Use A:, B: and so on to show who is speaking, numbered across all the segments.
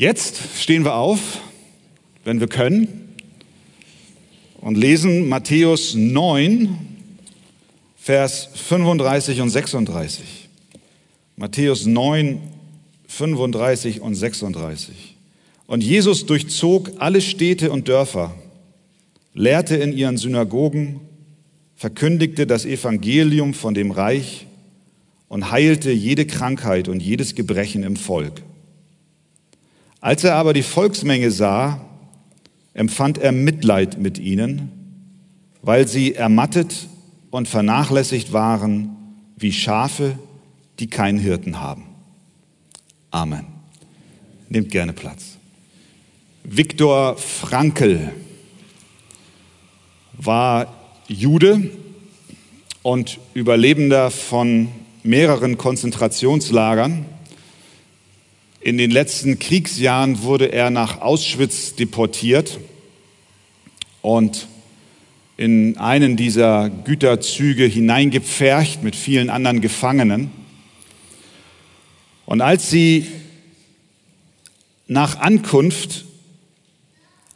A: Jetzt stehen wir auf, wenn wir können, und lesen Matthäus 9, Vers 35 und 36. Matthäus 9, 35 und 36. Und Jesus durchzog alle Städte und Dörfer, lehrte in ihren Synagogen, verkündigte das Evangelium von dem Reich und heilte jede Krankheit und jedes Gebrechen im Volk. Als er aber die Volksmenge sah, empfand er Mitleid mit ihnen, weil sie ermattet und vernachlässigt waren wie Schafe, die keinen Hirten haben. Amen. Nehmt gerne Platz. Viktor Frankl war Jude und Überlebender von mehreren Konzentrationslagern. In den letzten Kriegsjahren wurde er nach Auschwitz deportiert und in einen dieser Güterzüge hineingepfercht mit vielen anderen Gefangenen. Und als sie nach Ankunft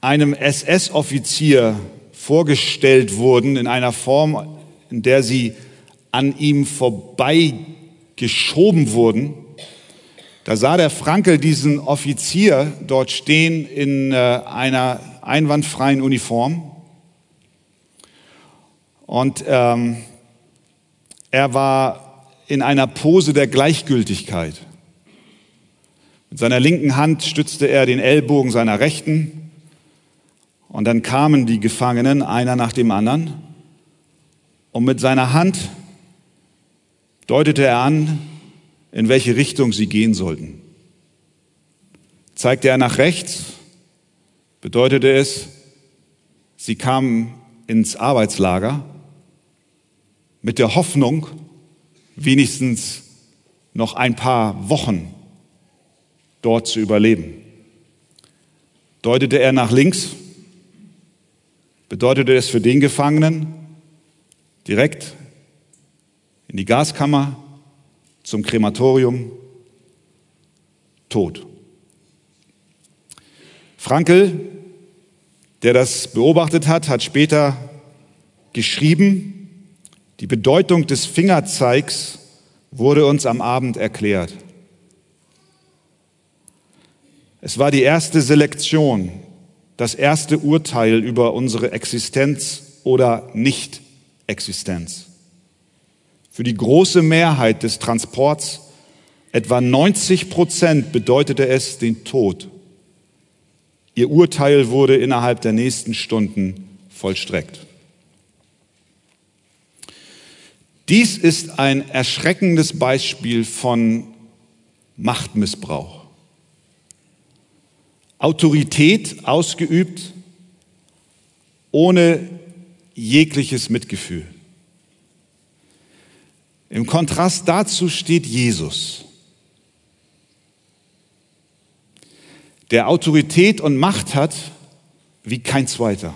A: einem SS-Offizier vorgestellt wurden in einer Form, in der sie an ihm vorbei geschoben wurden, da sah der Frankel diesen Offizier dort stehen in äh, einer einwandfreien Uniform. Und ähm, er war in einer Pose der Gleichgültigkeit. Mit seiner linken Hand stützte er den Ellbogen seiner rechten. Und dann kamen die Gefangenen, einer nach dem anderen. Und mit seiner Hand deutete er an, in welche Richtung sie gehen sollten. Zeigte er nach rechts, bedeutete es, sie kamen ins Arbeitslager mit der Hoffnung, wenigstens noch ein paar Wochen dort zu überleben. Deutete er nach links, bedeutete es für den Gefangenen direkt in die Gaskammer zum Krematorium, tot. Frankel, der das beobachtet hat, hat später geschrieben, die Bedeutung des Fingerzeigs wurde uns am Abend erklärt. Es war die erste Selektion, das erste Urteil über unsere Existenz oder Nicht-Existenz. Für die große Mehrheit des Transports, etwa 90 Prozent, bedeutete es den Tod. Ihr Urteil wurde innerhalb der nächsten Stunden vollstreckt. Dies ist ein erschreckendes Beispiel von Machtmissbrauch. Autorität ausgeübt ohne jegliches Mitgefühl. Im Kontrast dazu steht Jesus, der Autorität und Macht hat wie kein zweiter.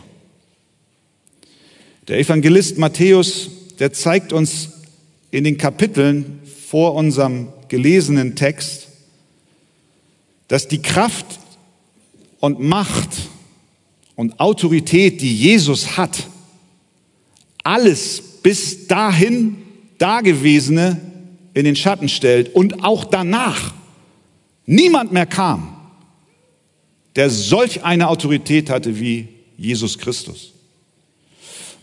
A: Der Evangelist Matthäus, der zeigt uns in den Kapiteln vor unserem gelesenen Text, dass die Kraft und Macht und Autorität, die Jesus hat, alles bis dahin Dagewesene in den Schatten stellt und auch danach niemand mehr kam, der solch eine Autorität hatte wie Jesus Christus.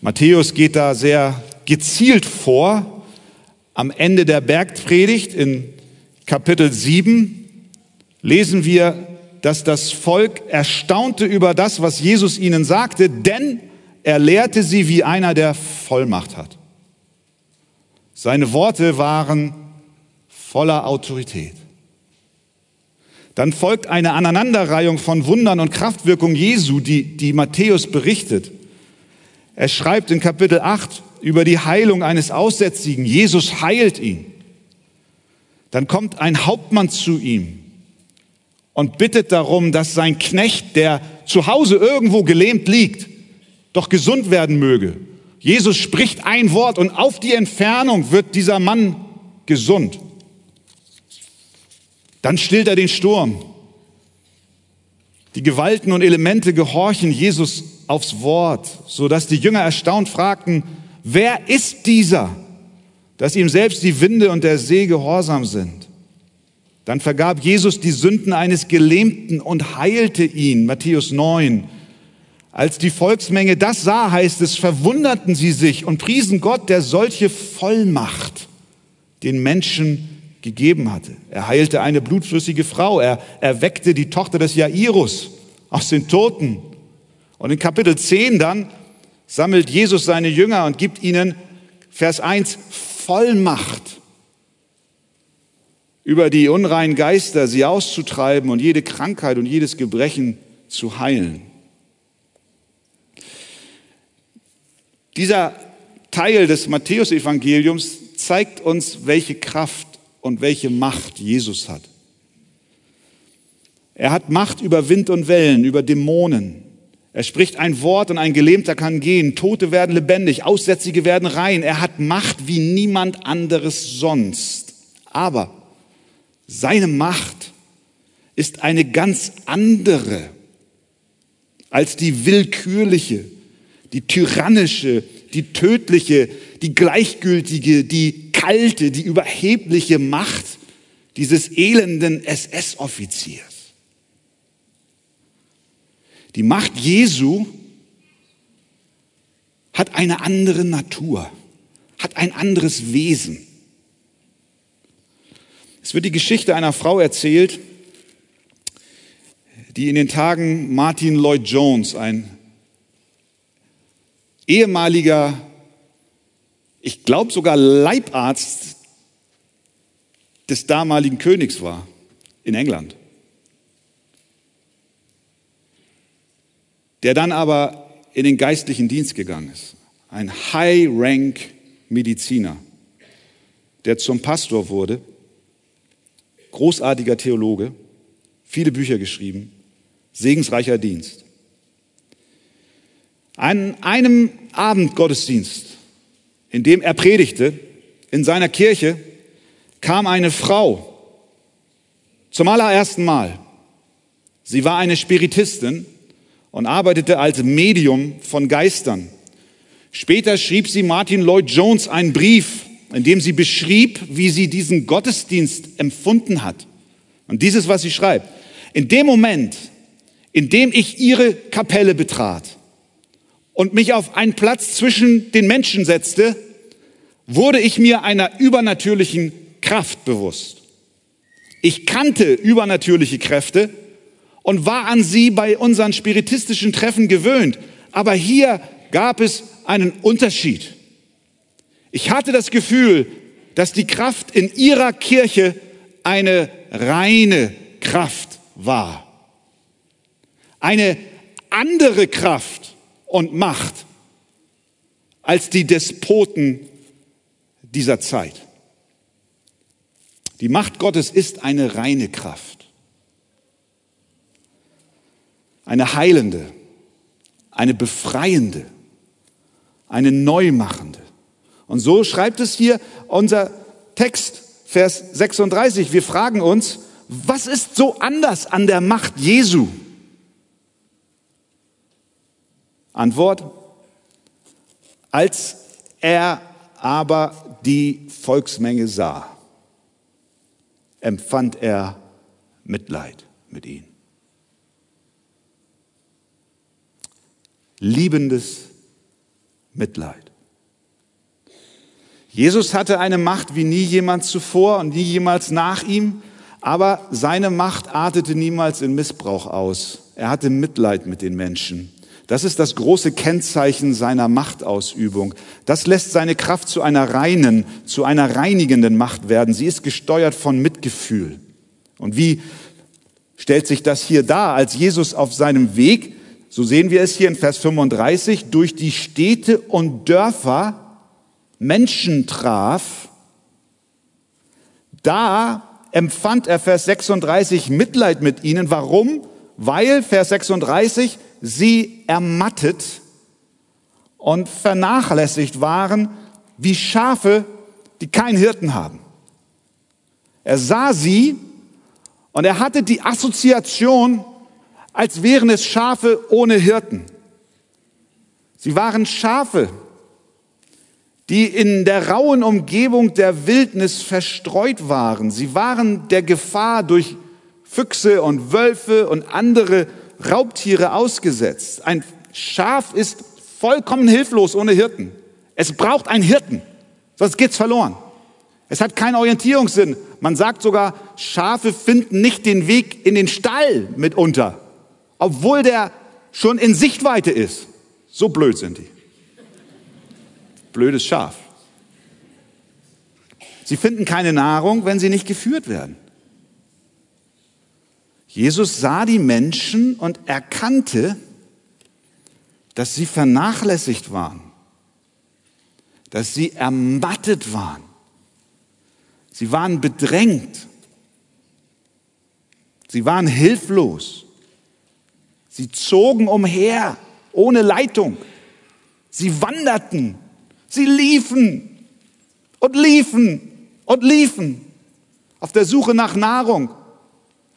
A: Matthäus geht da sehr gezielt vor. Am Ende der Bergpredigt in Kapitel 7 lesen wir, dass das Volk erstaunte über das, was Jesus ihnen sagte, denn er lehrte sie wie einer, der Vollmacht hat. Seine Worte waren voller Autorität. Dann folgt eine Aneinanderreihung von Wundern und Kraftwirkungen Jesu, die, die Matthäus berichtet. Er schreibt in Kapitel 8 über die Heilung eines Aussätzigen. Jesus heilt ihn. Dann kommt ein Hauptmann zu ihm und bittet darum, dass sein Knecht, der zu Hause irgendwo gelähmt liegt, doch gesund werden möge. Jesus spricht ein Wort und auf die Entfernung wird dieser Mann gesund. Dann stillt er den Sturm. Die Gewalten und Elemente gehorchen Jesus aufs Wort, so dass die Jünger erstaunt fragten, wer ist dieser, dass ihm selbst die Winde und der See gehorsam sind? Dann vergab Jesus die Sünden eines Gelähmten und heilte ihn, Matthäus 9. Als die Volksmenge das sah, heißt es, verwunderten sie sich und priesen Gott, der solche Vollmacht den Menschen gegeben hatte. Er heilte eine blutflüssige Frau, er erweckte die Tochter des Jairus aus den Toten. Und in Kapitel 10 dann sammelt Jesus seine Jünger und gibt ihnen, Vers 1, Vollmacht über die unreinen Geister, sie auszutreiben und jede Krankheit und jedes Gebrechen zu heilen. Dieser Teil des Matthäusevangeliums zeigt uns, welche Kraft und welche Macht Jesus hat. Er hat Macht über Wind und Wellen, über Dämonen. Er spricht ein Wort und ein Gelähmter kann gehen. Tote werden lebendig, Aussätzige werden rein. Er hat Macht wie niemand anderes sonst. Aber seine Macht ist eine ganz andere als die willkürliche, die tyrannische, die tödliche, die gleichgültige, die kalte, die überhebliche Macht dieses elenden SS-Offiziers. Die Macht Jesu hat eine andere Natur, hat ein anderes Wesen. Es wird die Geschichte einer Frau erzählt, die in den Tagen Martin Lloyd Jones, ein ehemaliger, ich glaube sogar Leibarzt des damaligen Königs war in England. Der dann aber in den geistlichen Dienst gegangen ist. Ein High-Rank-Mediziner, der zum Pastor wurde, großartiger Theologe, viele Bücher geschrieben, segensreicher Dienst. An einem Abendgottesdienst, in dem er predigte, in seiner Kirche, kam eine Frau zum allerersten Mal. Sie war eine Spiritistin und arbeitete als Medium von Geistern. Später schrieb sie Martin Lloyd Jones einen Brief, in dem sie beschrieb, wie sie diesen Gottesdienst empfunden hat. Und dieses, was sie schreibt. In dem Moment, in dem ich ihre Kapelle betrat, und mich auf einen Platz zwischen den Menschen setzte, wurde ich mir einer übernatürlichen Kraft bewusst. Ich kannte übernatürliche Kräfte und war an sie bei unseren spiritistischen Treffen gewöhnt. Aber hier gab es einen Unterschied. Ich hatte das Gefühl, dass die Kraft in ihrer Kirche eine reine Kraft war. Eine andere Kraft und Macht als die Despoten dieser Zeit. Die Macht Gottes ist eine reine Kraft, eine heilende, eine befreiende, eine neumachende. Und so schreibt es hier unser Text, Vers 36. Wir fragen uns, was ist so anders an der Macht Jesu? Antwort, als er aber die Volksmenge sah, empfand er Mitleid mit ihnen. Liebendes Mitleid. Jesus hatte eine Macht wie nie jemand zuvor und nie jemals nach ihm, aber seine Macht artete niemals in Missbrauch aus. Er hatte Mitleid mit den Menschen. Das ist das große Kennzeichen seiner Machtausübung. Das lässt seine Kraft zu einer reinen, zu einer reinigenden Macht werden. Sie ist gesteuert von Mitgefühl. Und wie stellt sich das hier dar, als Jesus auf seinem Weg, so sehen wir es hier in Vers 35, durch die Städte und Dörfer Menschen traf, da empfand er Vers 36 Mitleid mit ihnen. Warum? Weil, Vers 36, sie ermattet und vernachlässigt waren wie Schafe, die keinen Hirten haben. Er sah sie und er hatte die Assoziation als wären es Schafe ohne Hirten. Sie waren Schafe, die in der rauen Umgebung der Wildnis verstreut waren. Sie waren der Gefahr durch Füchse und Wölfe und andere Raubtiere ausgesetzt. Ein Schaf ist vollkommen hilflos ohne Hirten. Es braucht einen Hirten, sonst geht's verloren. Es hat keinen Orientierungssinn. Man sagt sogar, Schafe finden nicht den Weg in den Stall mitunter, obwohl der schon in Sichtweite ist. So blöd sind die. Blödes Schaf. Sie finden keine Nahrung, wenn sie nicht geführt werden. Jesus sah die Menschen und erkannte, dass sie vernachlässigt waren, dass sie ermattet waren. Sie waren bedrängt. Sie waren hilflos. Sie zogen umher ohne Leitung. Sie wanderten. Sie liefen und liefen und liefen auf der Suche nach Nahrung,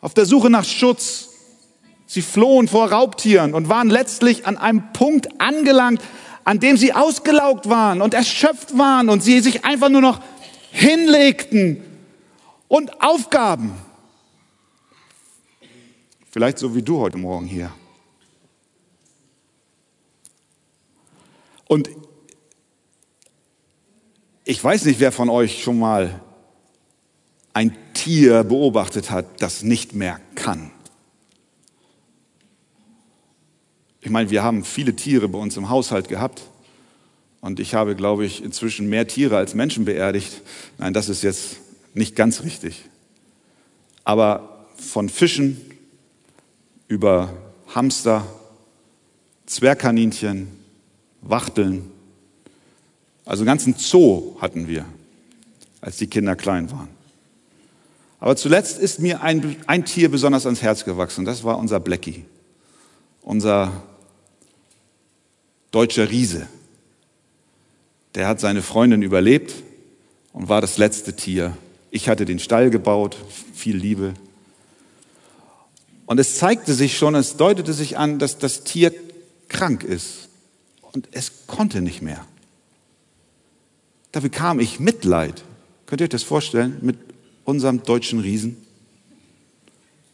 A: auf der Suche nach Schutz. Sie flohen vor Raubtieren und waren letztlich an einem Punkt angelangt, an dem sie ausgelaugt waren und erschöpft waren und sie sich einfach nur noch hinlegten und aufgaben. Vielleicht so wie du heute Morgen hier. Und ich weiß nicht, wer von euch schon mal ein Tier beobachtet hat, das nicht mehr kann. Ich meine, wir haben viele Tiere bei uns im Haushalt gehabt. Und ich habe, glaube ich, inzwischen mehr Tiere als Menschen beerdigt. Nein, das ist jetzt nicht ganz richtig. Aber von Fischen über Hamster, Zwergkaninchen, Wachteln, also einen ganzen Zoo hatten wir, als die Kinder klein waren. Aber zuletzt ist mir ein, ein Tier besonders ans Herz gewachsen. Das war unser Blackie, unser deutscher Riese. Der hat seine Freundin überlebt und war das letzte Tier. Ich hatte den Stall gebaut, viel Liebe. Und es zeigte sich schon, es deutete sich an, dass das Tier krank ist. Und es konnte nicht mehr. Da bekam ich Mitleid. Könnt ihr euch das vorstellen? Mit unserem deutschen Riesen?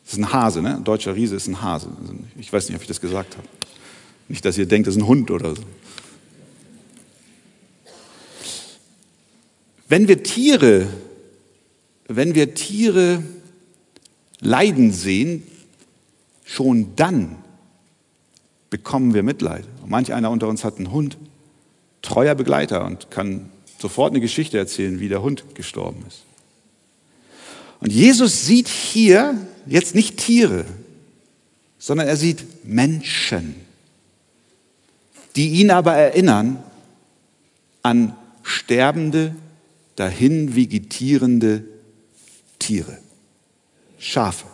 A: Das ist ein Hase, ne? Ein deutscher Riese ist ein Hase. Ich weiß nicht, ob ich das gesagt habe. Nicht, dass ihr denkt, das ist ein Hund oder so. Wenn wir Tiere, wenn wir Tiere leiden sehen, schon dann bekommen wir Mitleid. Manch einer unter uns hat einen Hund, treuer Begleiter und kann sofort eine Geschichte erzählen, wie der Hund gestorben ist. Und Jesus sieht hier jetzt nicht Tiere, sondern er sieht Menschen, die ihn aber erinnern an sterbende, dahin vegetierende Tiere, Schafe.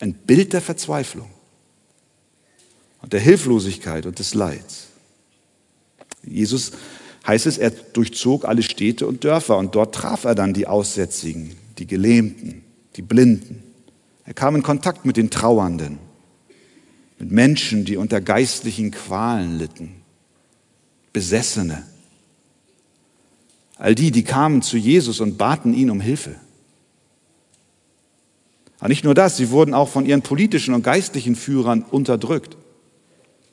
A: Ein Bild der Verzweiflung und der Hilflosigkeit und des Leids. Jesus heißt es, er durchzog alle Städte und Dörfer und dort traf er dann die Aussätzigen, die Gelähmten, die Blinden. Er kam in Kontakt mit den Trauernden, mit Menschen, die unter geistlichen Qualen litten, Besessene, all die, die kamen zu Jesus und baten ihn um Hilfe. Aber nicht nur das, sie wurden auch von ihren politischen und geistlichen Führern unterdrückt.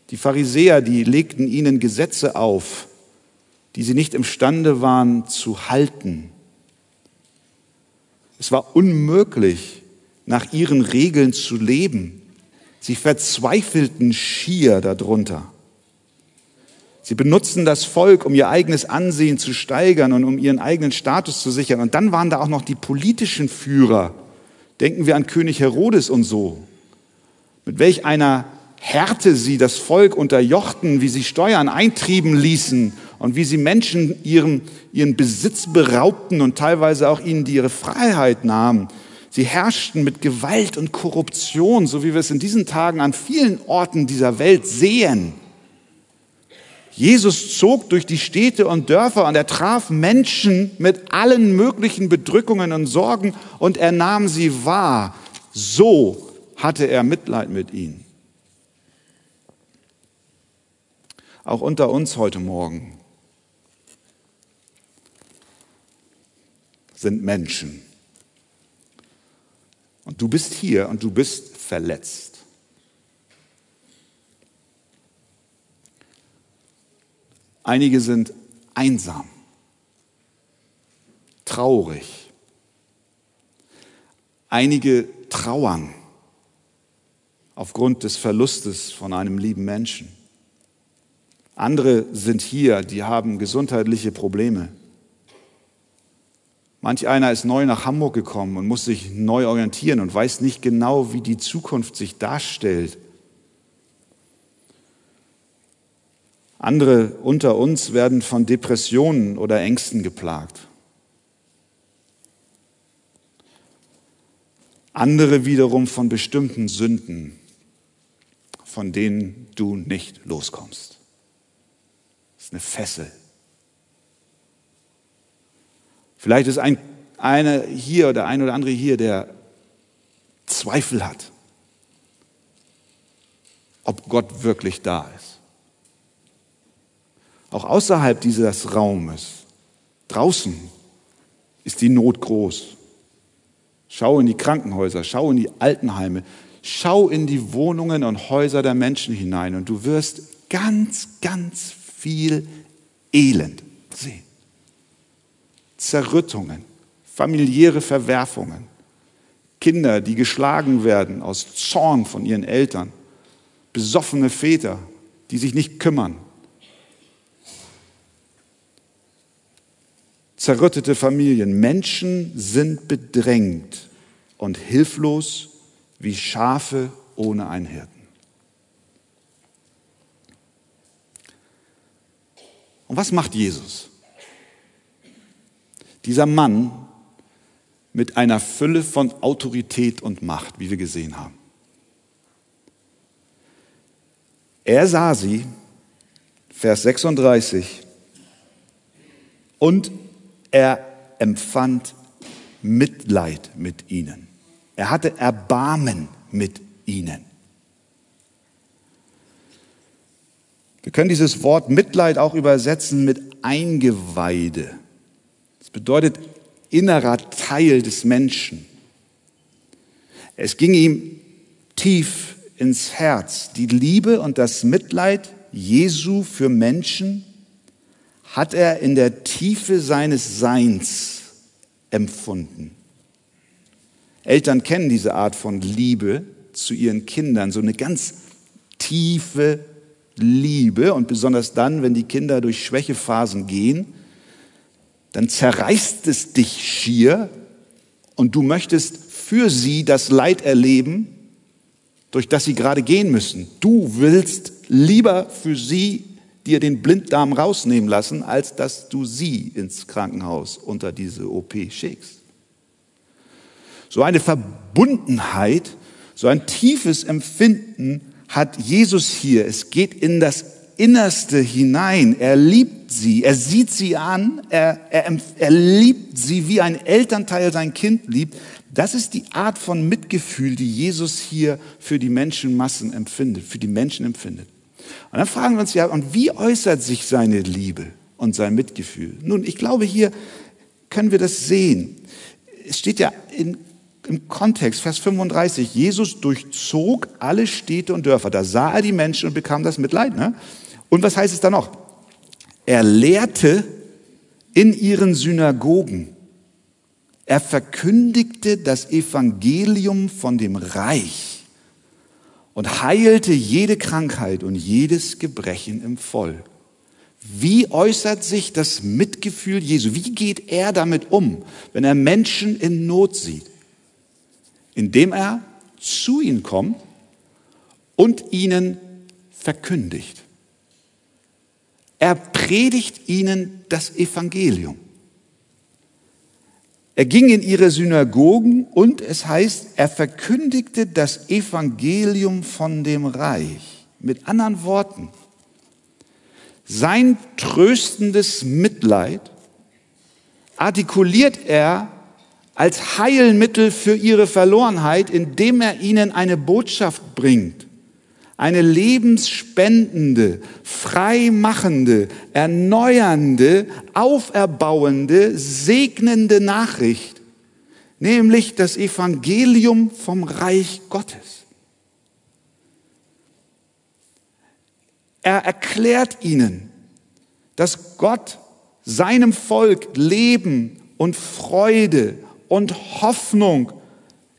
A: Die Pharisäer, die legten ihnen Gesetze auf, die sie nicht imstande waren zu halten. Es war unmöglich, nach ihren Regeln zu leben. Sie verzweifelten schier darunter. Sie benutzten das Volk, um ihr eigenes Ansehen zu steigern und um ihren eigenen Status zu sichern. Und dann waren da auch noch die politischen Führer. Denken wir an König Herodes und so. Mit welch einer Härte sie das Volk unterjochten, wie sie Steuern eintrieben ließen und wie sie Menschen ihren, ihren Besitz beraubten und teilweise auch ihnen die ihre Freiheit nahmen. Sie herrschten mit Gewalt und Korruption, so wie wir es in diesen Tagen an vielen Orten dieser Welt sehen. Jesus zog durch die Städte und Dörfer und er traf Menschen mit allen möglichen Bedrückungen und Sorgen und er nahm sie wahr. So hatte er Mitleid mit ihnen. Auch unter uns heute Morgen sind Menschen. Und du bist hier und du bist verletzt. Einige sind einsam, traurig. Einige trauern aufgrund des Verlustes von einem lieben Menschen. Andere sind hier, die haben gesundheitliche Probleme. Manch einer ist neu nach Hamburg gekommen und muss sich neu orientieren und weiß nicht genau, wie die Zukunft sich darstellt. Andere unter uns werden von Depressionen oder Ängsten geplagt. Andere wiederum von bestimmten Sünden, von denen du nicht loskommst. Das ist eine Fessel. Vielleicht ist ein, einer hier oder ein oder andere hier, der Zweifel hat, ob Gott wirklich da ist. Auch außerhalb dieses Raumes, draußen, ist die Not groß. Schau in die Krankenhäuser, schau in die Altenheime, schau in die Wohnungen und Häuser der Menschen hinein und du wirst ganz, ganz viel Elend sehen. Zerrüttungen, familiäre Verwerfungen, Kinder, die geschlagen werden aus Zorn von ihren Eltern, besoffene Väter, die sich nicht kümmern, zerrüttete Familien. Menschen sind bedrängt und hilflos wie Schafe ohne einen Hirten. Und was macht Jesus? Dieser Mann mit einer Fülle von Autorität und Macht, wie wir gesehen haben. Er sah sie, Vers 36, und er empfand Mitleid mit ihnen. Er hatte Erbarmen mit ihnen. Wir können dieses Wort Mitleid auch übersetzen mit Eingeweide. Das bedeutet innerer Teil des Menschen. Es ging ihm tief ins Herz. Die Liebe und das Mitleid Jesu für Menschen hat er in der Tiefe seines Seins empfunden. Eltern kennen diese Art von Liebe zu ihren Kindern, so eine ganz tiefe Liebe und besonders dann, wenn die Kinder durch Schwächephasen gehen, dann zerreißt es dich schier und du möchtest für sie das Leid erleben, durch das sie gerade gehen müssen. Du willst lieber für sie dir den Blinddarm rausnehmen lassen, als dass du sie ins Krankenhaus unter diese OP schickst. So eine Verbundenheit, so ein tiefes Empfinden hat Jesus hier. Es geht in das Innerste hinein. Er liebt sie, er sieht sie an, er, er, er liebt sie, wie ein Elternteil sein Kind liebt. Das ist die Art von Mitgefühl, die Jesus hier für die Menschenmassen empfindet, für die Menschen empfindet. Und dann fragen wir uns ja, und wie äußert sich seine Liebe und sein Mitgefühl? Nun, ich glaube, hier können wir das sehen. Es steht ja in, im Kontext, Vers 35, Jesus durchzog alle Städte und Dörfer. Da sah er die Menschen und bekam das Mitleid. Ne? Und was heißt es da noch? Er lehrte in ihren Synagogen. Er verkündigte das Evangelium von dem Reich und heilte jede Krankheit und jedes Gebrechen im Volk. Wie äußert sich das Mitgefühl Jesu? Wie geht er damit um, wenn er Menschen in Not sieht? Indem er zu ihnen kommt und ihnen verkündigt. Er predigt ihnen das Evangelium. Er ging in ihre Synagogen und es heißt, er verkündigte das Evangelium von dem Reich. Mit anderen Worten, sein tröstendes Mitleid artikuliert er als Heilmittel für ihre Verlorenheit, indem er ihnen eine Botschaft bringt. Eine lebensspendende, freimachende, erneuernde, auferbauende, segnende Nachricht, nämlich das Evangelium vom Reich Gottes. Er erklärt ihnen, dass Gott seinem Volk Leben und Freude und Hoffnung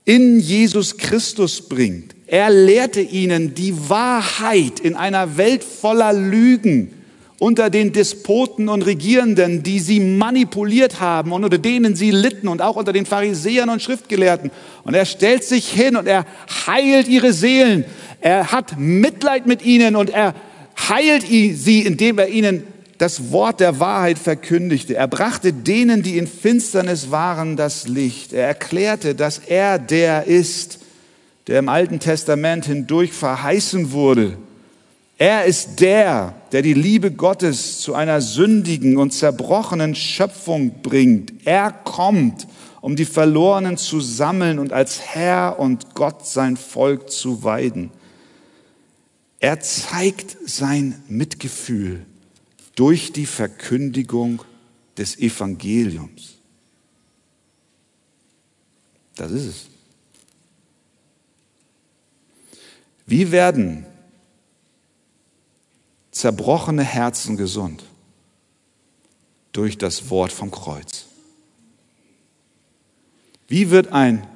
A: in Jesus Christus bringt. Er lehrte ihnen die Wahrheit in einer Welt voller Lügen unter den Despoten und Regierenden, die sie manipuliert haben und unter denen sie litten und auch unter den Pharisäern und Schriftgelehrten. Und er stellt sich hin und er heilt ihre Seelen. Er hat Mitleid mit ihnen und er heilt sie, indem er ihnen das Wort der Wahrheit verkündigte. Er brachte denen, die in Finsternis waren, das Licht. Er erklärte, dass er der ist, der im Alten Testament hindurch verheißen wurde. Er ist der, der die Liebe Gottes zu einer sündigen und zerbrochenen Schöpfung bringt. Er kommt, um die Verlorenen zu sammeln und als Herr und Gott sein Volk zu weiden. Er zeigt sein Mitgefühl durch die Verkündigung des Evangeliums. Das ist es. Wie werden zerbrochene Herzen gesund? Durch das Wort vom Kreuz. Wie wird ein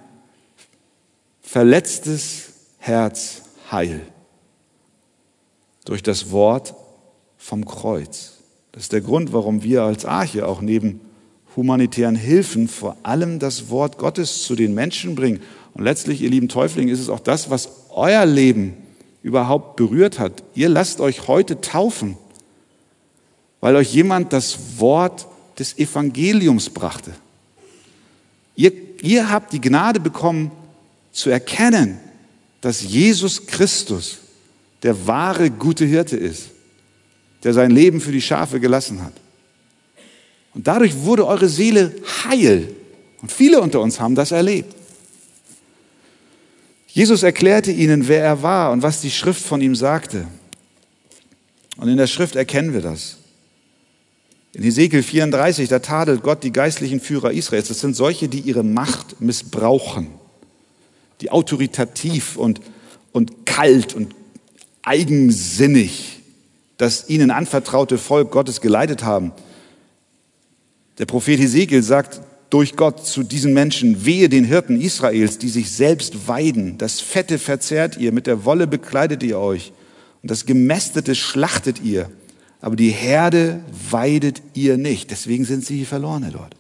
A: verletztes Herz heil? durch das Wort vom Kreuz. Das ist der Grund, warum wir als Arche auch neben humanitären Hilfen vor allem das Wort Gottes zu den Menschen bringen. Und letztlich, ihr lieben Täuflinge, ist es auch das, was euer Leben überhaupt berührt hat. Ihr lasst euch heute taufen, weil euch jemand das Wort des Evangeliums brachte. Ihr, ihr habt die Gnade bekommen zu erkennen, dass Jesus Christus der wahre gute Hirte ist, der sein Leben für die Schafe gelassen hat. Und dadurch wurde eure Seele heil. Und viele unter uns haben das erlebt. Jesus erklärte ihnen, wer er war und was die Schrift von ihm sagte. Und in der Schrift erkennen wir das. In Ezekiel 34, da tadelt Gott die geistlichen Führer Israels. Das sind solche, die ihre Macht missbrauchen, die autoritativ und, und kalt und eigensinnig das ihnen anvertraute Volk Gottes geleitet haben. Der Prophet Hesekiel sagt durch Gott zu diesen Menschen, wehe den Hirten Israels, die sich selbst weiden. Das Fette verzehrt ihr, mit der Wolle bekleidet ihr euch und das Gemästete schlachtet ihr. Aber die Herde weidet ihr nicht. Deswegen sind sie verlorene Leute.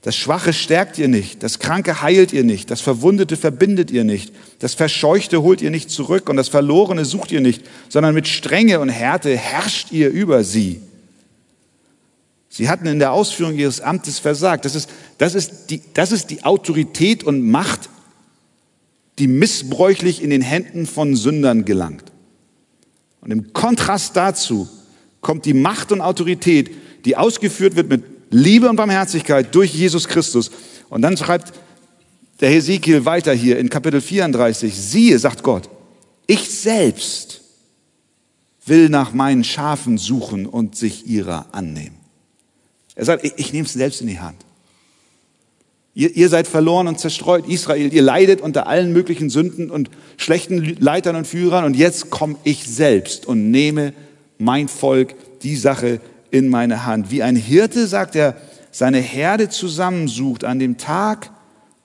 A: Das Schwache stärkt ihr nicht, das Kranke heilt ihr nicht, das Verwundete verbindet ihr nicht, das Verscheuchte holt ihr nicht zurück und das Verlorene sucht ihr nicht, sondern mit Strenge und Härte herrscht ihr über sie. Sie hatten in der Ausführung ihres Amtes versagt. Das ist, das ist, die, das ist die Autorität und Macht, die missbräuchlich in den Händen von Sündern gelangt. Und im Kontrast dazu kommt die Macht und Autorität, die ausgeführt wird mit Liebe und Barmherzigkeit durch Jesus Christus. Und dann schreibt der Hesekiel weiter hier in Kapitel 34, siehe, sagt Gott, ich selbst will nach meinen Schafen suchen und sich ihrer annehmen. Er sagt, ich, ich nehme es selbst in die Hand. Ihr, ihr seid verloren und zerstreut, Israel. Ihr leidet unter allen möglichen Sünden und schlechten Leitern und Führern. Und jetzt komme ich selbst und nehme mein Volk die Sache in meine Hand. Wie ein Hirte, sagt er, seine Herde zusammensucht an dem Tag,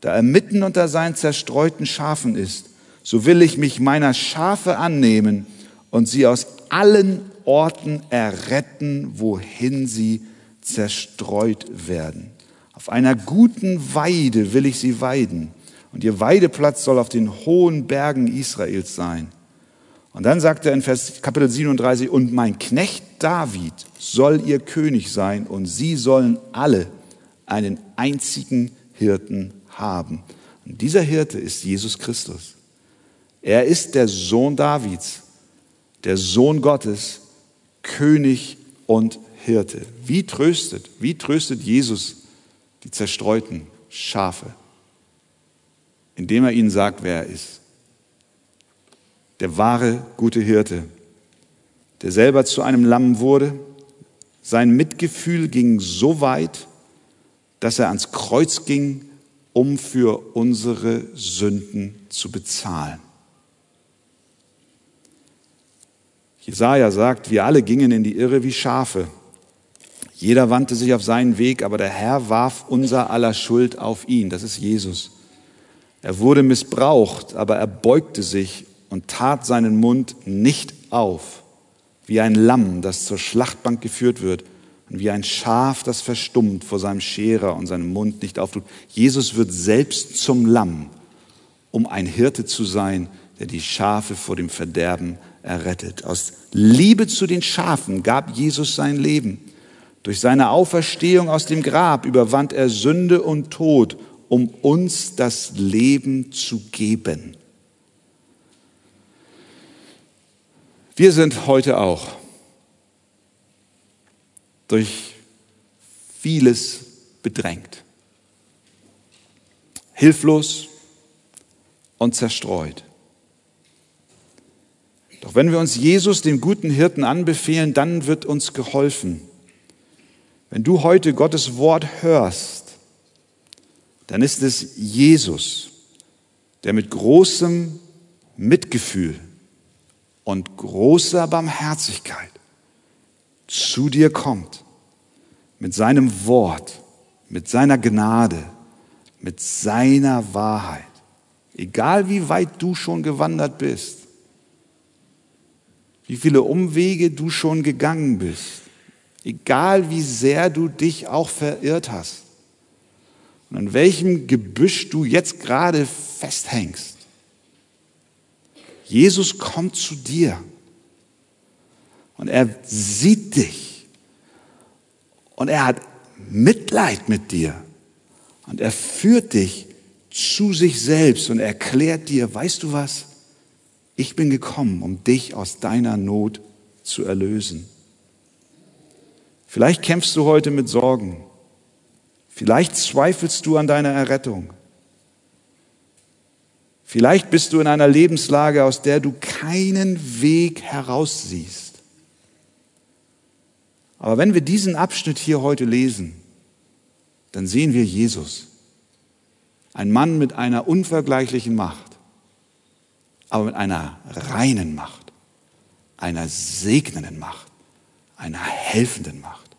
A: da er mitten unter seinen zerstreuten Schafen ist, so will ich mich meiner Schafe annehmen und sie aus allen Orten erretten, wohin sie zerstreut werden. Auf einer guten Weide will ich sie weiden und ihr Weideplatz soll auf den hohen Bergen Israels sein. Und dann sagt er in Vers Kapitel 37, und mein Knecht David soll ihr König sein und sie sollen alle einen einzigen Hirten haben. Und dieser Hirte ist Jesus Christus. Er ist der Sohn Davids, der Sohn Gottes, König und Hirte. Wie tröstet, wie tröstet Jesus die zerstreuten Schafe, indem er ihnen sagt, wer er ist. Der wahre, gute Hirte, der selber zu einem Lamm wurde. Sein Mitgefühl ging so weit, dass er ans Kreuz ging, um für unsere Sünden zu bezahlen. Jesaja sagt, wir alle gingen in die Irre wie Schafe. Jeder wandte sich auf seinen Weg, aber der Herr warf unser aller Schuld auf ihn. Das ist Jesus. Er wurde missbraucht, aber er beugte sich und tat seinen Mund nicht auf, wie ein Lamm, das zur Schlachtbank geführt wird, und wie ein Schaf, das verstummt vor seinem Scherer und seinen Mund nicht auftut. Jesus wird selbst zum Lamm, um ein Hirte zu sein, der die Schafe vor dem Verderben errettet. Aus Liebe zu den Schafen gab Jesus sein Leben. Durch seine Auferstehung aus dem Grab überwand er Sünde und Tod, um uns das Leben zu geben. Wir sind heute auch durch vieles bedrängt, hilflos und zerstreut. Doch wenn wir uns Jesus, dem guten Hirten, anbefehlen, dann wird uns geholfen. Wenn du heute Gottes Wort hörst, dann ist es Jesus, der mit großem Mitgefühl und großer Barmherzigkeit zu dir kommt, mit seinem Wort, mit seiner Gnade, mit seiner Wahrheit. Egal wie weit du schon gewandert bist, wie viele Umwege du schon gegangen bist, egal wie sehr du dich auch verirrt hast und an welchem Gebüsch du jetzt gerade festhängst. Jesus kommt zu dir und er sieht dich und er hat Mitleid mit dir und er führt dich zu sich selbst und erklärt dir, weißt du was? Ich bin gekommen, um dich aus deiner Not zu erlösen. Vielleicht kämpfst du heute mit Sorgen. Vielleicht zweifelst du an deiner Errettung. Vielleicht bist du in einer Lebenslage, aus der du keinen Weg heraussiehst. Aber wenn wir diesen Abschnitt hier heute lesen, dann sehen wir Jesus. Ein Mann mit einer unvergleichlichen Macht aber mit einer reinen Macht, einer segnenden Macht, einer helfenden Macht.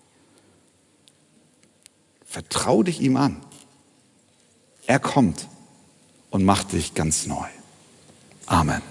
A: Vertrau dich ihm an. Er kommt und macht dich ganz neu. Amen.